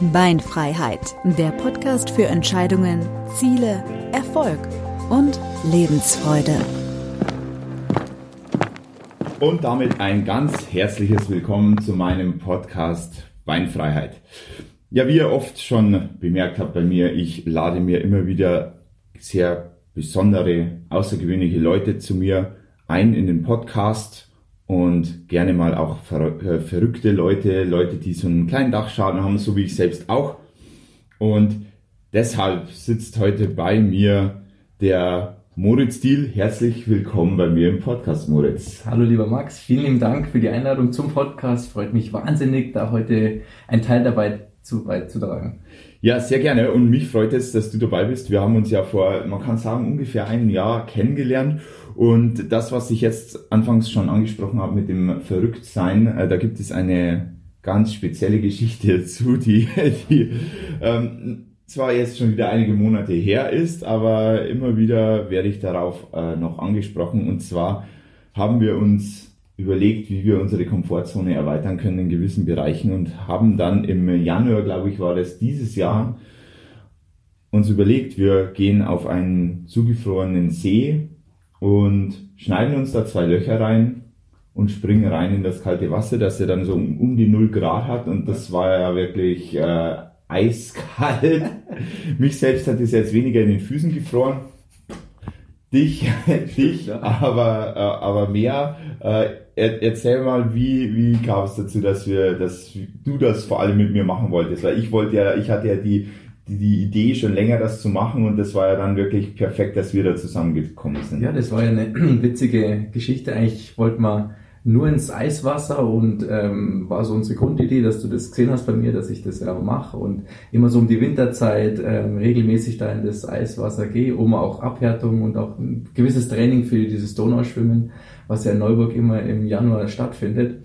Beinfreiheit, der Podcast für Entscheidungen, Ziele, Erfolg und Lebensfreude. Und damit ein ganz herzliches Willkommen zu meinem Podcast Beinfreiheit. Ja, wie ihr oft schon bemerkt habt bei mir, ich lade mir immer wieder sehr besondere, außergewöhnliche Leute zu mir ein in den Podcast und gerne mal auch ver äh, verrückte Leute, Leute, die so einen kleinen Dachschaden haben, so wie ich selbst auch. Und deshalb sitzt heute bei mir der Moritz Diel. Herzlich willkommen bei mir im Podcast, Moritz. Hallo lieber Max, vielen lieben Dank für die Einladung zum Podcast. Freut mich wahnsinnig, da heute ein Teil dabei zu beizutragen. Ja, sehr gerne. Und mich freut es, dass du dabei bist. Wir haben uns ja vor, man kann sagen, ungefähr ein Jahr kennengelernt und das, was ich jetzt anfangs schon angesprochen habe mit dem Verrücktsein, äh, da gibt es eine ganz spezielle Geschichte dazu, die, die ähm, zwar jetzt schon wieder einige Monate her ist, aber immer wieder werde ich darauf äh, noch angesprochen. Und zwar haben wir uns überlegt, wie wir unsere Komfortzone erweitern können in gewissen Bereichen und haben dann im Januar, glaube ich, war das dieses Jahr, uns überlegt, wir gehen auf einen zugefrorenen See und schneiden uns da zwei Löcher rein und springen rein in das kalte Wasser, das ja dann so um, um die 0 Grad hat und das war ja wirklich äh, eiskalt. Mich selbst hat es jetzt weniger in den Füßen gefroren. Dich, dich, aber, äh, aber mehr. Äh, erzähl mal, wie, wie kam es dazu, dass wir, dass du das vor allem mit mir machen wolltest? Weil ich wollte ja, ich hatte ja die, die Idee schon länger, das zu machen und das war ja dann wirklich perfekt, dass wir da zusammengekommen sind. Ja, das war ja eine witzige Geschichte. Eigentlich wollten wir nur ins Eiswasser und ähm, war so unsere Grundidee, dass du das gesehen hast bei mir, dass ich das ja mache und immer so um die Winterzeit ähm, regelmäßig da in das Eiswasser gehe, um auch Abhärtung und auch ein gewisses Training für dieses Donauschwimmen, was ja in Neuburg immer im Januar stattfindet.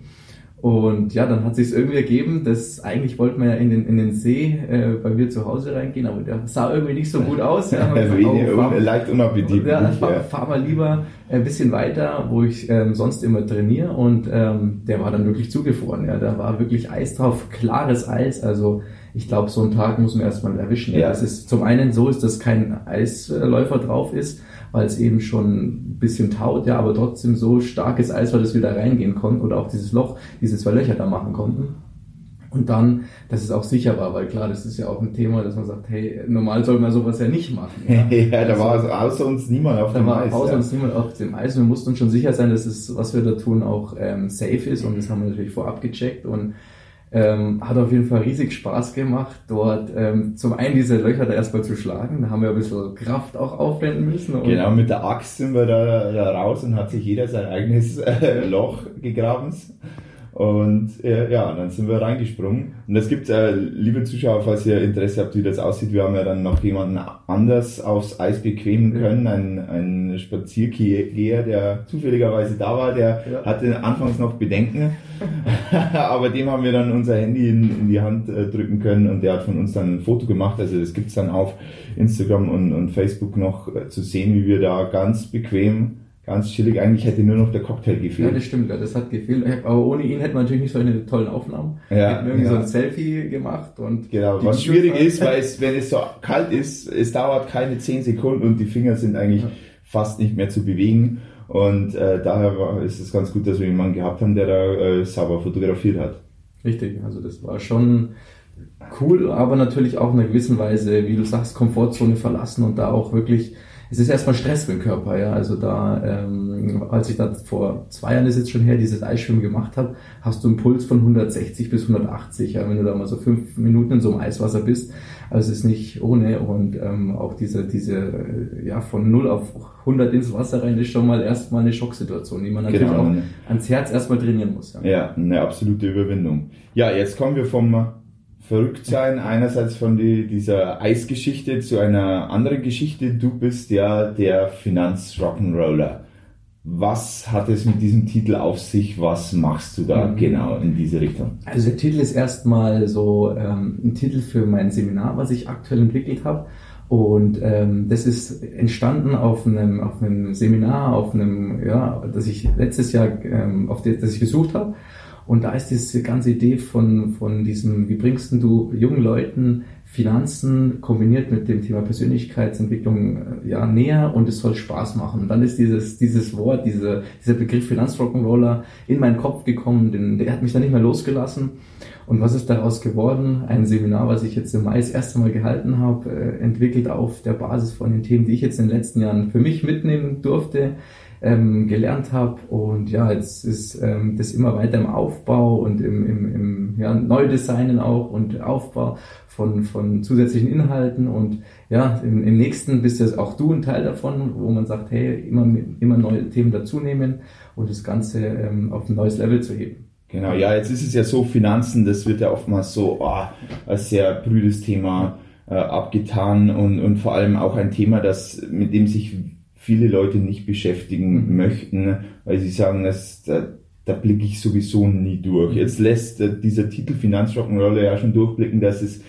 Und ja, dann hat sich irgendwie ergeben, dass eigentlich wollten wir ja in den, in den See äh, bei mir zu Hause reingehen, aber der sah irgendwie nicht so gut aus. Ja, also fahr, leicht unappetitlich. Ja, fahr, fahr mal lieber ein bisschen weiter, wo ich ähm, sonst immer trainiere und ähm, der war dann wirklich zugefroren. Ja, da war wirklich Eis drauf, klares Eis. Also ich glaube, so einen Tag muss man erstmal erwischen. Ja. Das ist zum einen so, ist, dass kein Eisläufer drauf ist weil es eben schon ein bisschen taut, ja, aber trotzdem so starkes Eis war, dass wir da reingehen konnten oder auch dieses Loch, diese zwei Löcher da machen konnten. Und dann, dass es auch sicher war, weil klar, das ist ja auch ein Thema, dass man sagt, hey, normal soll man sowas ja nicht machen. Ja, ja da war also außer uns niemand auf dem Eis. Da war außer ja. uns niemand auf dem Eis. Wir mussten uns schon sicher sein, dass es, was wir da tun, auch ähm, safe ist. Und das haben wir natürlich vorab gecheckt. Und ähm, hat auf jeden Fall riesig Spaß gemacht, dort ähm, zum einen diese Löcher da erstmal zu schlagen. Da haben wir ein bisschen Kraft auch aufwenden müssen. genau, mit der Axt sind wir da, da raus und hat sich jeder sein eigenes äh, Loch gegraben. Und äh, ja, dann sind wir reingesprungen. Und es gibt, äh, liebe Zuschauer, falls ihr Interesse habt, wie das aussieht, wir haben ja dann noch jemanden anders aufs Eis bequemen können, ein, ein Spaziergeher, der zufälligerweise da war, der ja. hatte anfangs noch Bedenken, aber dem haben wir dann unser Handy in, in die Hand äh, drücken können und der hat von uns dann ein Foto gemacht. Also das gibt's dann auf Instagram und, und Facebook noch äh, zu sehen, wie wir da ganz bequem ganz chillig. Eigentlich hätte nur noch der Cocktail gefehlt. Ja, das stimmt, das hat gefehlt. Aber ohne ihn hätten wir natürlich nicht so eine tollen Aufnahmen. Ja, hätten irgendwie ja. so ein Selfie gemacht und. Genau, was schwierig ist, weil es, wenn es so kalt ist, es dauert keine 10 Sekunden und die Finger sind eigentlich ja. fast nicht mehr zu bewegen. Und äh, daher war, ist es ganz gut, dass wir jemanden gehabt haben, der da äh, sauber fotografiert hat. Richtig, also das war schon cool, aber natürlich auch in einer gewissen Weise, wie du sagst, Komfortzone verlassen und da auch wirklich es ist erstmal Stress für den Körper, ja. Also da, ähm, als ich da vor zwei Jahren ist jetzt schon her, dieses Eisschwimmen gemacht habe, hast du einen Puls von 160 bis 180, ja, wenn du da mal so fünf Minuten in so einem Eiswasser bist. Also es ist nicht ohne und ähm, auch diese, diese, äh, ja, von 0 auf 100 ins Wasser rein ist schon mal erstmal eine Schocksituation, die man natürlich genau. auch ans Herz erstmal trainieren muss. Ja. ja, eine absolute Überwindung. Ja, jetzt kommen wir vom verrückt sein, einerseits von die, dieser Eisgeschichte zu einer anderen Geschichte. Du bist ja der Finanz-Rock'n'Roller. Was hat es mit diesem Titel auf sich? Was machst du da mhm. genau in diese Richtung? Also der Titel ist erstmal so ähm, ein Titel für mein Seminar, was ich aktuell entwickelt habe. Und ähm, das ist entstanden auf einem, auf einem Seminar, auf einem, ja, das ich letztes Jahr, ähm, auf das ich gesucht habe. Und da ist diese ganze Idee von, von diesem, wie bringst du jungen Leuten Finanzen kombiniert mit dem Thema Persönlichkeitsentwicklung äh, ja näher und es soll Spaß machen. Und dann ist dieses, dieses Wort, diese, dieser Begriff Finanzrock'n'Roller in meinen Kopf gekommen, denn der hat mich dann nicht mehr losgelassen. Und was ist daraus geworden? Ein Seminar, was ich jetzt im Mai das erste Mal gehalten habe, äh, entwickelt auf der Basis von den Themen, die ich jetzt in den letzten Jahren für mich mitnehmen durfte ähm, gelernt habe. Und ja, jetzt ist ähm, das immer weiter im Aufbau und im, im, im ja, Neudesignen auch und Aufbau von, von zusätzlichen Inhalten. Und ja, im, im nächsten bist ja auch du ein Teil davon, wo man sagt, hey, immer, immer neue Themen dazunehmen und das Ganze ähm, auf ein neues Level zu heben. Genau, ja, jetzt ist es ja so, Finanzen, das wird ja oftmals so oh, als sehr brüdes Thema äh, abgetan und, und vor allem auch ein Thema, das, mit dem sich viele Leute nicht beschäftigen mhm. möchten, weil sie sagen, dass, da, da blicke ich sowieso nie durch. Mhm. Jetzt lässt äh, dieser Titel Finanzrock'n'Roller ja schon durchblicken, dass es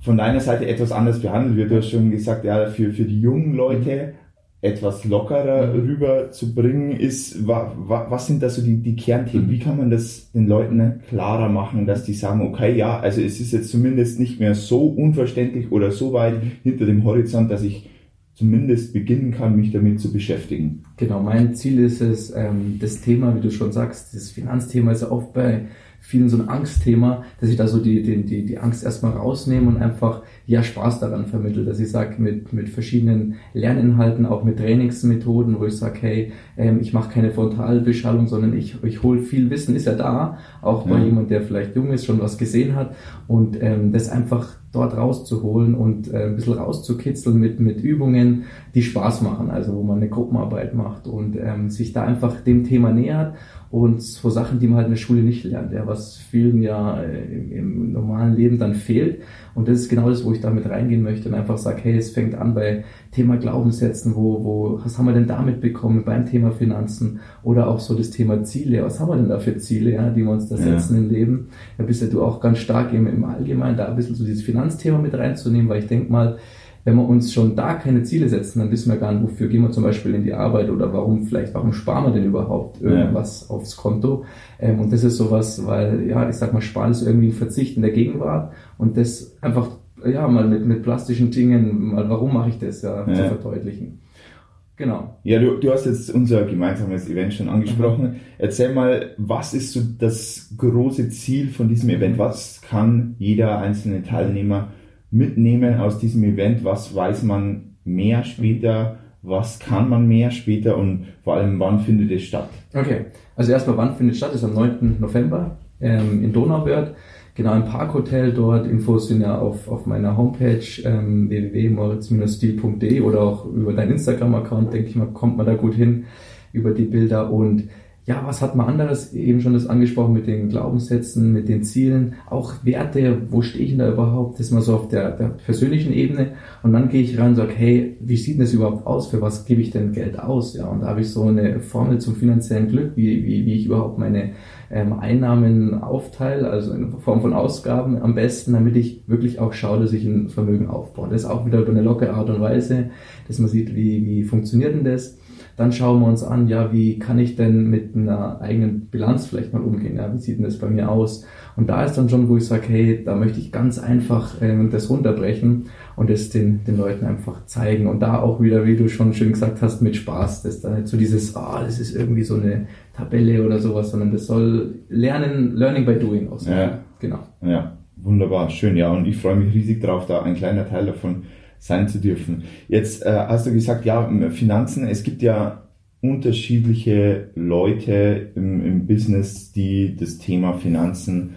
von deiner Seite etwas anders behandelt wird. Du hast schon gesagt, ja, für, für die jungen Leute etwas lockerer mhm. rüberzubringen ist, wa, wa, was sind da so die, die Kernthemen? Wie kann man das den Leuten klarer machen, dass die sagen, okay, ja, also es ist jetzt zumindest nicht mehr so unverständlich oder so weit hinter dem Horizont, dass ich zumindest beginnen kann, mich damit zu beschäftigen. Genau, mein Ziel ist es, ähm, das Thema, wie du schon sagst, das Finanzthema ist ja oft bei vielen so ein Angstthema, dass ich da so die, die, die, die Angst erstmal rausnehme und einfach ja Spaß daran vermittle, dass ich sage, mit, mit verschiedenen Lerninhalten, auch mit Trainingsmethoden, wo ich sage, hey, ähm, ich mache keine Frontalbeschallung, sondern ich, ich hole viel Wissen, ist ja da, auch bei ja. jemand, der vielleicht jung ist, schon was gesehen hat und ähm, das einfach dort rauszuholen und äh, ein bisschen rauszukitzeln mit, mit Übungen, die Spaß machen, also wo man eine Gruppenarbeit macht und ähm, sich da einfach dem Thema nähert und so Sachen, die man halt in der Schule nicht lernt, ja, was vielen ja äh, im, im normalen Leben dann fehlt. Und das ist genau das, wo ich damit reingehen möchte und einfach sage, hey, es fängt an bei Thema Glaubenssätzen, wo, wo, was haben wir denn damit bekommen beim Thema Finanzen oder auch so das Thema Ziele, was haben wir denn da für Ziele, ja, die wir uns da setzen ja. im Leben. Da bist ja du auch ganz stark im, im Allgemeinen da ein bisschen so dieses Finanzthema mit reinzunehmen, weil ich denke mal, wenn wir uns schon da keine Ziele setzen, dann wissen wir gar nicht, wofür gehen wir zum Beispiel in die Arbeit oder warum vielleicht, warum sparen wir denn überhaupt irgendwas ja. aufs Konto. Ähm, und das ist sowas, weil, ja, ich sag mal, Sparen ist irgendwie ein Verzicht in der Gegenwart und das einfach, ja, mal mit, mit plastischen Dingen, mal, warum mache ich das, ja, ja. zu verdeutlichen. Genau. Ja, du, du hast jetzt unser gemeinsames Event schon angesprochen. Mhm. Erzähl mal, was ist so das große Ziel von diesem Event? Was kann jeder einzelne Teilnehmer mitnehmen aus diesem Event? Was weiß man mehr später? Was kann man mehr später? Und vor allem, wann findet es statt? Okay, also erstmal, wann findet es statt? Ist am 9. November ähm, in Donauwörth. Genau, im Parkhotel dort. Infos sind ja auf, auf meiner Homepage ähm, www.moritz-stil.de oder auch über deinen Instagram-Account, denke ich mal, kommt man da gut hin über die Bilder und ja, was hat man anderes eben schon das angesprochen mit den Glaubenssätzen, mit den Zielen, auch Werte, wo stehe ich denn da überhaupt? Das ist mal so auf der, der persönlichen Ebene. Und dann gehe ich rein und sage, hey, wie sieht denn das überhaupt aus? Für was gebe ich denn Geld aus? Ja, und da habe ich so eine Formel zum finanziellen Glück, wie, wie, wie ich überhaupt meine ähm, Einnahmen aufteile, also in Form von Ausgaben am besten, damit ich wirklich auch schaue, dass ich ein Vermögen aufbaue. Das ist auch wieder über eine lockere Art und Weise, dass man sieht, wie, wie funktioniert denn das? Dann schauen wir uns an, ja, wie kann ich denn mit einer eigenen Bilanz vielleicht mal umgehen? Ja, wie sieht denn das bei mir aus? Und da ist dann schon, wo ich sage, hey, da möchte ich ganz einfach ähm, das runterbrechen und das den, den Leuten einfach zeigen. Und da auch wieder, wie du schon schön gesagt hast, mit Spaß. Das ist dann nicht so dieses, ah, oh, das ist irgendwie so eine Tabelle oder sowas, sondern das soll lernen, learning by doing aussehen. Ja. Genau. Ja, wunderbar, schön, ja. Und ich freue mich riesig drauf, da ein kleiner Teil davon sein zu dürfen. Jetzt äh, hast du gesagt, ja, Finanzen, es gibt ja unterschiedliche Leute im, im Business, die das Thema Finanzen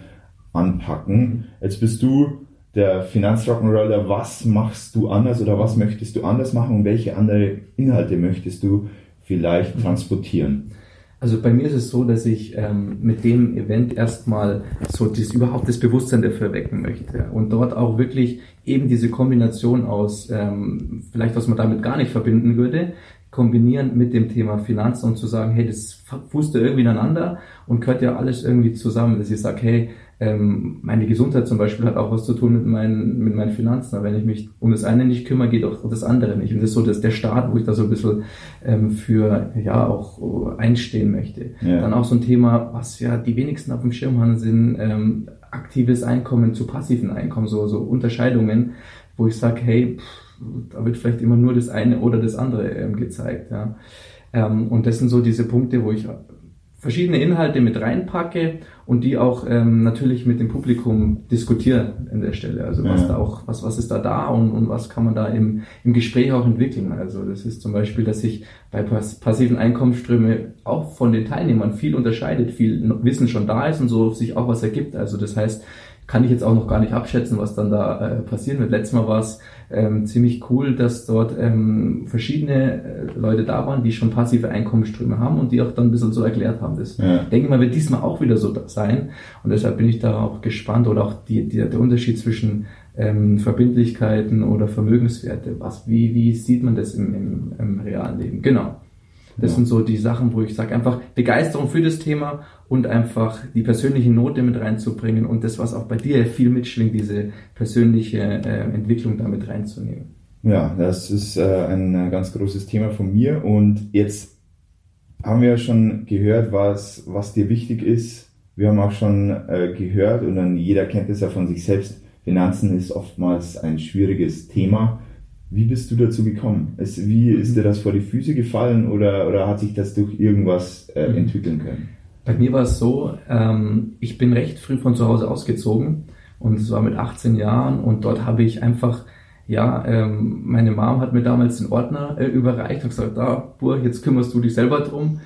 anpacken. Jetzt bist du der Finanzrock'n'Roller. Was machst du anders oder was möchtest du anders machen und welche andere Inhalte möchtest du vielleicht transportieren? Also bei mir ist es so, dass ich ähm, mit dem Event erstmal so das, überhaupt das Bewusstsein dafür wecken möchte. Und dort auch wirklich eben diese Kombination aus, ähm, vielleicht was man damit gar nicht verbinden würde, kombinieren mit dem Thema Finanzen und zu sagen, hey, das fußt ja irgendwie ineinander und gehört ja alles irgendwie zusammen, dass ich sage, hey, ähm, meine Gesundheit zum Beispiel hat auch was zu tun mit meinen, mit meinen Finanzen. Aber wenn ich mich um das eine nicht kümmere, geht auch das andere nicht. Und das ist so dass der Start, wo ich da so ein bisschen ähm, für ja auch einstehen möchte. Ja. Dann auch so ein Thema, was ja die wenigsten auf dem Schirm haben, sind ähm, aktives Einkommen zu passiven Einkommen, so, so Unterscheidungen, wo ich sage, hey, pff, da wird vielleicht immer nur das eine oder das andere ähm, gezeigt. Ja. Ähm, und das sind so diese Punkte, wo ich verschiedene Inhalte mit reinpacke und die auch ähm, natürlich mit dem Publikum diskutieren an der Stelle. Also was ja. da auch, was, was ist da da und, und was kann man da im, im Gespräch auch entwickeln. Also das ist zum Beispiel, dass sich bei passiven Einkommensströme auch von den Teilnehmern viel unterscheidet, viel Wissen schon da ist und so sich auch was ergibt. Also das heißt, kann ich jetzt auch noch gar nicht abschätzen, was dann da äh, passieren wird. Letztes Mal war es ähm, ziemlich cool, dass dort ähm, verschiedene äh, Leute da waren, die schon passive Einkommensströme haben und die auch dann ein bisschen so erklärt haben. Das ja. denke ich mal, wird diesmal auch wieder so sein. Und deshalb bin ich da auch gespannt oder auch die, die, der Unterschied zwischen ähm, Verbindlichkeiten oder Vermögenswerte. Was, wie, wie sieht man das im, im, im realen Leben? Genau. Das ja. sind so die Sachen, wo ich sage, einfach Begeisterung für das Thema und einfach die persönliche Note mit reinzubringen und das, was auch bei dir viel mitschwingt, diese persönliche äh, Entwicklung damit reinzunehmen. Ja, das ist äh, ein äh, ganz großes Thema von mir und jetzt haben wir ja schon gehört, was, was dir wichtig ist. Wir haben auch schon äh, gehört und dann jeder kennt es ja von sich selbst. Finanzen ist oftmals ein schwieriges Thema. Wie bist du dazu gekommen? Es, wie ist dir das vor die Füße gefallen oder, oder hat sich das durch irgendwas äh, mhm. entwickeln können? Bei mir war es so, ähm, ich bin recht früh von zu Hause ausgezogen und es war mit 18 Jahren und dort habe ich einfach, ja, ähm, meine Mom hat mir damals den Ordner äh, überreicht und gesagt, da, Bur, jetzt kümmerst du dich selber drum.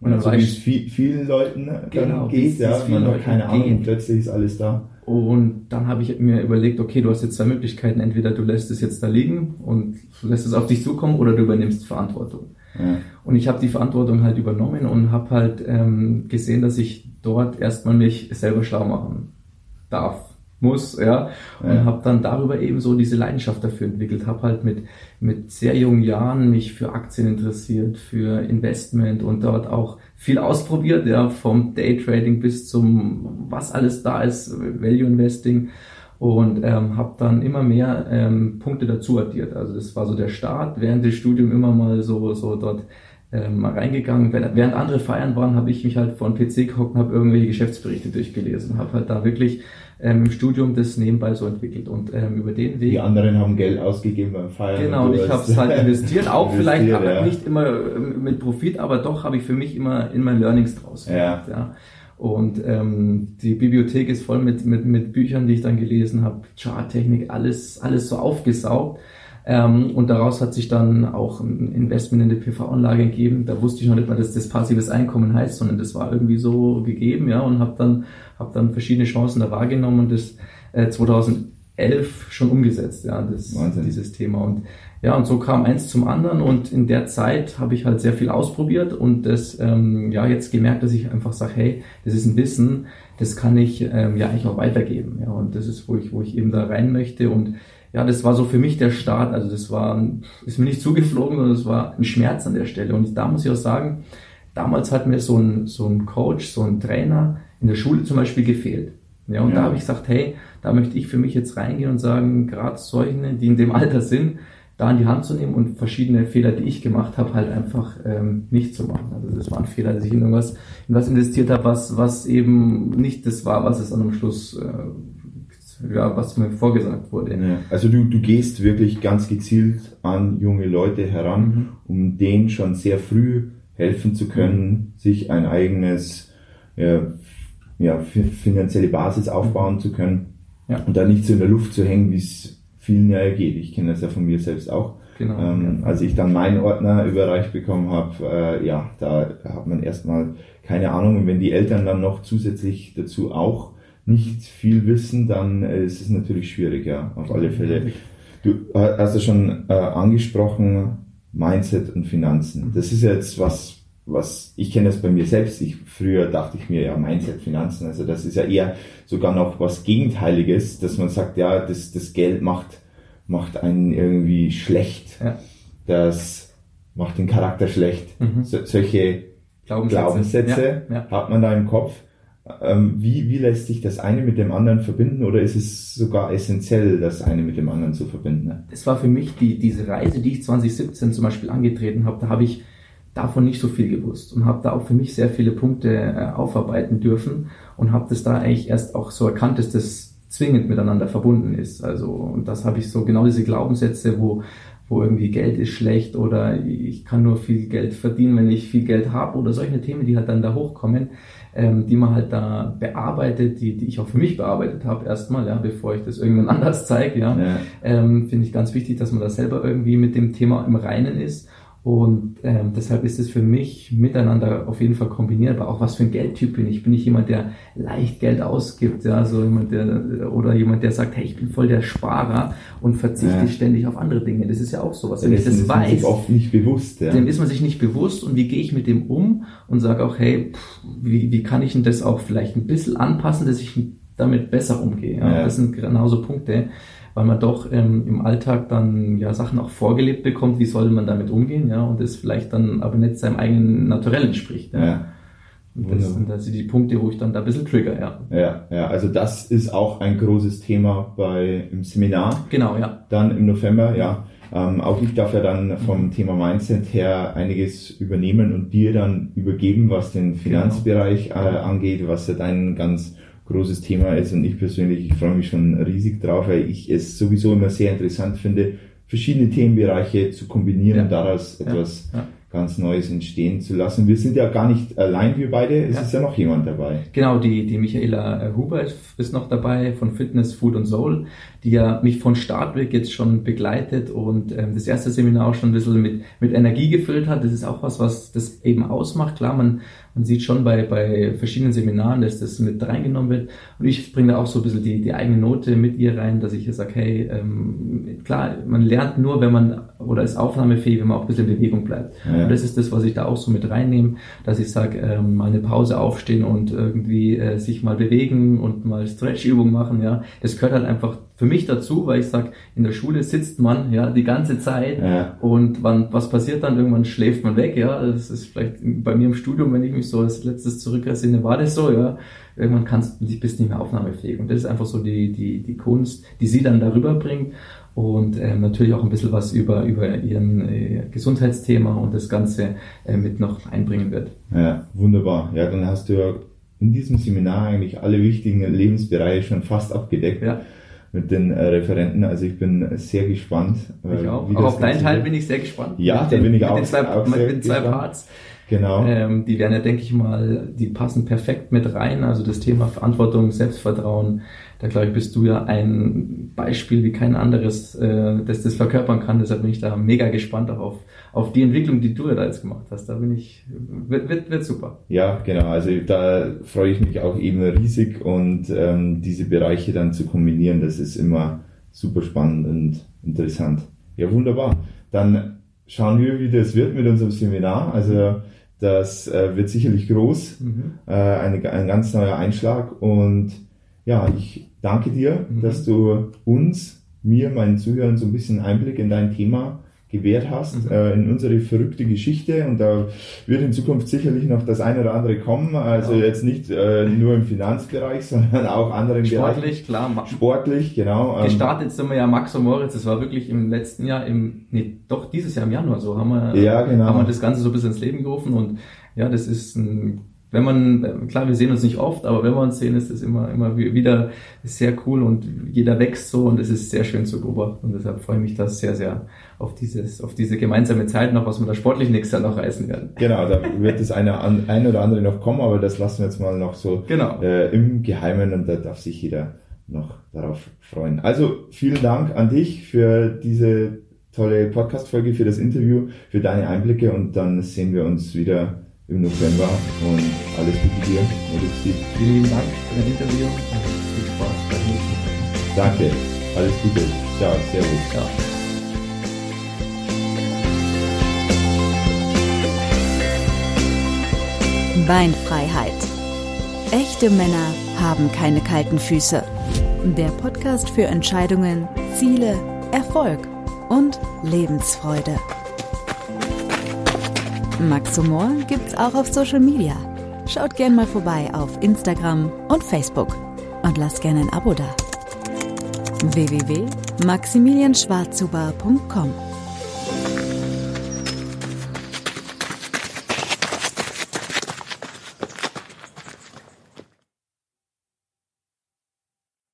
Und dann also ich viel, vielen Leuten ne, genau, geht, ja, man hat keine Ahnung, und plötzlich ist alles da. Und dann habe ich mir überlegt, okay, du hast jetzt zwei Möglichkeiten. Entweder du lässt es jetzt da liegen und lässt es auf dich zukommen oder du übernimmst Verantwortung. Ja. Und ich habe die Verantwortung halt übernommen und habe halt ähm, gesehen, dass ich dort erstmal mich selber schlau machen darf muss, ja, und ja. habe dann darüber eben so diese Leidenschaft dafür entwickelt, habe halt mit mit sehr jungen Jahren mich für Aktien interessiert, für Investment und dort auch viel ausprobiert, ja, vom Daytrading bis zum was alles da ist, Value Investing und ähm, habe dann immer mehr ähm, Punkte dazu addiert. Also das war so der Start, während des Studiums immer mal so so dort ähm, mal reingegangen. Während andere feiern waren, habe ich mich halt vor den PC gehockt und habe irgendwelche Geschäftsberichte durchgelesen, habe halt da wirklich ähm, im Studium das nebenbei so entwickelt und ähm, über den Weg. Die anderen haben Geld ausgegeben beim Feiern. Genau, und ich habe es halt investiert, auch vielleicht ja. nicht immer ähm, mit Profit, aber doch habe ich für mich immer in mein Learnings draus gemacht. Ja. ja. Und ähm, die Bibliothek ist voll mit, mit, mit Büchern, die ich dann gelesen habe, Charttechnik, alles, alles so aufgesaugt. Ähm, und daraus hat sich dann auch ein Investment in die PV-Anlage gegeben. Da wusste ich noch nicht mal, dass das passives Einkommen heißt, sondern das war irgendwie so gegeben, ja, und habe dann, hab dann verschiedene Chancen da wahrgenommen und das äh, 2011 schon umgesetzt, ja, das, dieses Thema. Und ja, und so kam eins zum anderen und in der Zeit habe ich halt sehr viel ausprobiert und das, ähm, ja, jetzt gemerkt, dass ich einfach sage, hey, das ist ein Wissen, das kann ich ähm, ja eigentlich auch weitergeben, ja, und das ist, wo ich, wo ich eben da rein möchte und ja, das war so für mich der Start. Also das war, ist mir nicht zugeflogen, sondern es war ein Schmerz an der Stelle. Und da muss ich auch sagen, damals hat mir so ein, so ein Coach, so ein Trainer in der Schule zum Beispiel gefehlt. Ja, und ja. da habe ich gesagt, hey, da möchte ich für mich jetzt reingehen und sagen, gerade solche, die in dem Alter sind, da in die Hand zu nehmen und verschiedene Fehler, die ich gemacht habe, halt einfach ähm, nicht zu machen. Also das war ein Fehler, dass ich in irgendwas in was investiert habe, was, was eben nicht das war, was es an am Schluss äh, ja, was mir vorgesagt wurde. Ja. Also du, du gehst wirklich ganz gezielt an junge Leute heran, mhm. um denen schon sehr früh helfen zu können, mhm. sich ein eigenes ja, ja, finanzielle Basis aufbauen zu können ja. und da nicht so in der Luft zu hängen, wie es vielen ja geht. Ich kenne das ja von mir selbst auch. Genau, ähm, ja. Als ich dann meinen Ordner überreicht bekommen habe, äh, ja, da hat man erstmal keine Ahnung. Und wenn die Eltern dann noch zusätzlich dazu auch nicht viel wissen, dann äh, ist es natürlich schwierig, ja, auf alle Fälle. Du hast ja schon äh, angesprochen, Mindset und Finanzen. Das ist jetzt was, was ich kenne das bei mir selbst. Ich früher dachte ich mir ja Mindset Finanzen, also das ist ja eher sogar noch was Gegenteiliges, dass man sagt, ja, das, das Geld macht macht einen irgendwie schlecht. Ja. Das macht den Charakter schlecht. Mhm. So, solche Glaubenssätze, Glaubenssätze ja, ja. hat man da im Kopf. Ähm, wie, wie lässt sich das eine mit dem anderen verbinden oder ist es sogar essentiell, das eine mit dem anderen zu verbinden? Es war für mich die, diese Reise, die ich 2017 zum Beispiel angetreten habe, da habe ich davon nicht so viel gewusst und habe da auch für mich sehr viele Punkte äh, aufarbeiten dürfen und habe das da eigentlich erst auch so erkannt, dass das zwingend miteinander verbunden ist. Also und das habe ich so genau diese Glaubenssätze, wo wo irgendwie Geld ist schlecht oder ich kann nur viel Geld verdienen, wenn ich viel Geld habe oder solche Themen, die halt dann da hochkommen, ähm, die man halt da bearbeitet, die, die ich auch für mich bearbeitet habe erstmal, ja, bevor ich das irgendwann anders zeige, ja, ja. Ähm, finde ich ganz wichtig, dass man da selber irgendwie mit dem Thema im Reinen ist und ähm, deshalb ist es für mich miteinander auf jeden Fall kombinierbar. Auch was für ein Geldtyp bin ich. Bin ich jemand, der leicht Geld ausgibt, ja, so jemand, der oder jemand, der sagt, hey, ich bin voll der Sparer und verzichte ja. ständig auf andere Dinge. Das ist ja auch sowas. Wenn ja, ich das, weiß, man sich oft nicht bewusst, ja. dann ist man sich nicht bewusst und wie gehe ich mit dem um und sage auch, hey, pff, wie, wie kann ich denn das auch vielleicht ein bisschen anpassen, dass ich damit besser umgehe. Ja? ja. Das sind genauso Punkte weil man doch ähm, im Alltag dann ja Sachen auch vorgelebt bekommt, wie soll man damit umgehen, ja, und das vielleicht dann aber nicht seinem eigenen Naturell entspricht. Ja. ja. Und das sind also die Punkte, wo ich dann da ein bisschen trigger, ja. Ja, ja, also das ist auch ein großes Thema bei im Seminar. Genau, ja. Dann im November, ja. Ähm, auch ich darf ja dann vom. Thema Mindset her einiges übernehmen und dir dann übergeben, was den genau. Finanzbereich genau. äh, angeht, was ja dein ganz großes Thema ist und ich persönlich, ich freue mich schon riesig drauf, weil ich es sowieso immer sehr interessant finde, verschiedene Themenbereiche zu kombinieren ja. und daraus etwas ja. Ja ganz Neues entstehen zu lassen. Wir sind ja gar nicht allein, wir beide, es ja. ist ja noch jemand dabei. Genau, die, die Michaela äh, Huber ist noch dabei von Fitness, Food und Soul, die ja mich von Start weg jetzt schon begleitet und ähm, das erste Seminar auch schon ein bisschen mit, mit Energie gefüllt hat. Das ist auch was, was das eben ausmacht. Klar, man, man sieht schon bei, bei verschiedenen Seminaren, dass das mit reingenommen wird. Und ich bringe da auch so ein bisschen die, die eigene Note mit ihr rein, dass ich hier sage, hey, ähm, klar, man lernt nur, wenn man, oder ist aufnahmefähig, wenn man auch ein bisschen in Bewegung bleibt. Ja. Und das ist das, was ich da auch so mit reinnehme, dass ich sage, ähm, mal eine Pause aufstehen und irgendwie äh, sich mal bewegen und mal Stretchübungen machen, ja. Das gehört halt einfach für mich dazu, weil ich sage, in der Schule sitzt man ja die ganze Zeit ja. und wann, was passiert dann? Irgendwann schläft man weg, ja. Das ist vielleicht bei mir im Studium, wenn ich mich so als letztes zurückersinne, war das so, ja. Irgendwann kannst du bist nicht mehr aufnahmefähig. Und das ist einfach so die, die, die Kunst, die sie dann darüber bringt und ähm, natürlich auch ein bisschen was über, über ihren äh, Gesundheitsthema und das Ganze äh, mit noch einbringen wird. Ja, wunderbar. Ja, dann hast du ja in diesem Seminar eigentlich alle wichtigen Lebensbereiche schon fast abgedeckt. Ja mit den äh, Referenten. Also ich bin sehr gespannt. Äh, ich auch. Auch auf deinen Teil bin ich sehr gespannt. Ja, da bin ich auch, den zwei, auch sehr mit den zwei gespannt. Parts. Genau. Ähm, die werden ja, denke ich mal, die passen perfekt mit rein. Also das Thema Verantwortung, Selbstvertrauen, da glaube ich, bist du ja ein Beispiel wie kein anderes, äh, das das verkörpern kann. Deshalb bin ich da mega gespannt auch auf, auf die Entwicklung, die du da jetzt gemacht hast. Da bin ich, wird, wird, wird super. Ja, genau. Also da freue ich mich auch eben riesig und ähm, diese Bereiche dann zu kombinieren, das ist immer super spannend und interessant. Ja, wunderbar. Dann schauen wir, wie das wird mit unserem Seminar. Also das äh, wird sicherlich groß, mhm. äh, eine, ein ganz neuer Einschlag. Und ja, ich danke dir, mhm. dass du uns, mir, meinen Zuhörern so ein bisschen Einblick in dein Thema gewährt hast, mhm. äh, in unsere verrückte Geschichte. Und da wird in Zukunft sicherlich noch das eine oder andere kommen. Also genau. jetzt nicht äh, nur im Finanzbereich, sondern auch anderen Sportlich, Bereichen. klar. Sportlich, genau. Ähm, Gestartet sind wir ja Max und Moritz. Das war wirklich im letzten Jahr, im, nee, doch dieses Jahr im Januar so, haben wir, ja, genau. haben wir das Ganze so ein bisschen ins Leben gerufen. Und ja, das ist ein wenn man, klar, wir sehen uns nicht oft, aber wenn wir uns sehen, ist das immer, immer wieder sehr cool und jeder wächst so und es ist sehr schön zu beobachten und deshalb freue ich mich da sehr, sehr auf dieses, auf diese gemeinsame Zeit noch, was wir da sportlich nächstes Jahr noch reißen werden. Genau, da wird das eine, ein oder andere noch kommen, aber das lassen wir jetzt mal noch so genau. äh, im Geheimen und da darf sich jeder noch darauf freuen. Also vielen Dank an dich für diese tolle Podcast-Folge, für das Interview, für deine Einblicke und dann sehen wir uns wieder im November und alles Gute dir. Vielen lieben Dank für das Interview und viel Spaß beim nächsten Mal. Danke, alles Gute. Ciao, Servus. Ciao. Beinfreiheit. Echte Männer haben keine kalten Füße. Der Podcast für Entscheidungen, Ziele, Erfolg und Lebensfreude. Max Humor gibt's auch auf Social Media. Schaut gern mal vorbei auf Instagram und Facebook und lasst gerne ein Abo da. www.maximilianschwarzhuber.com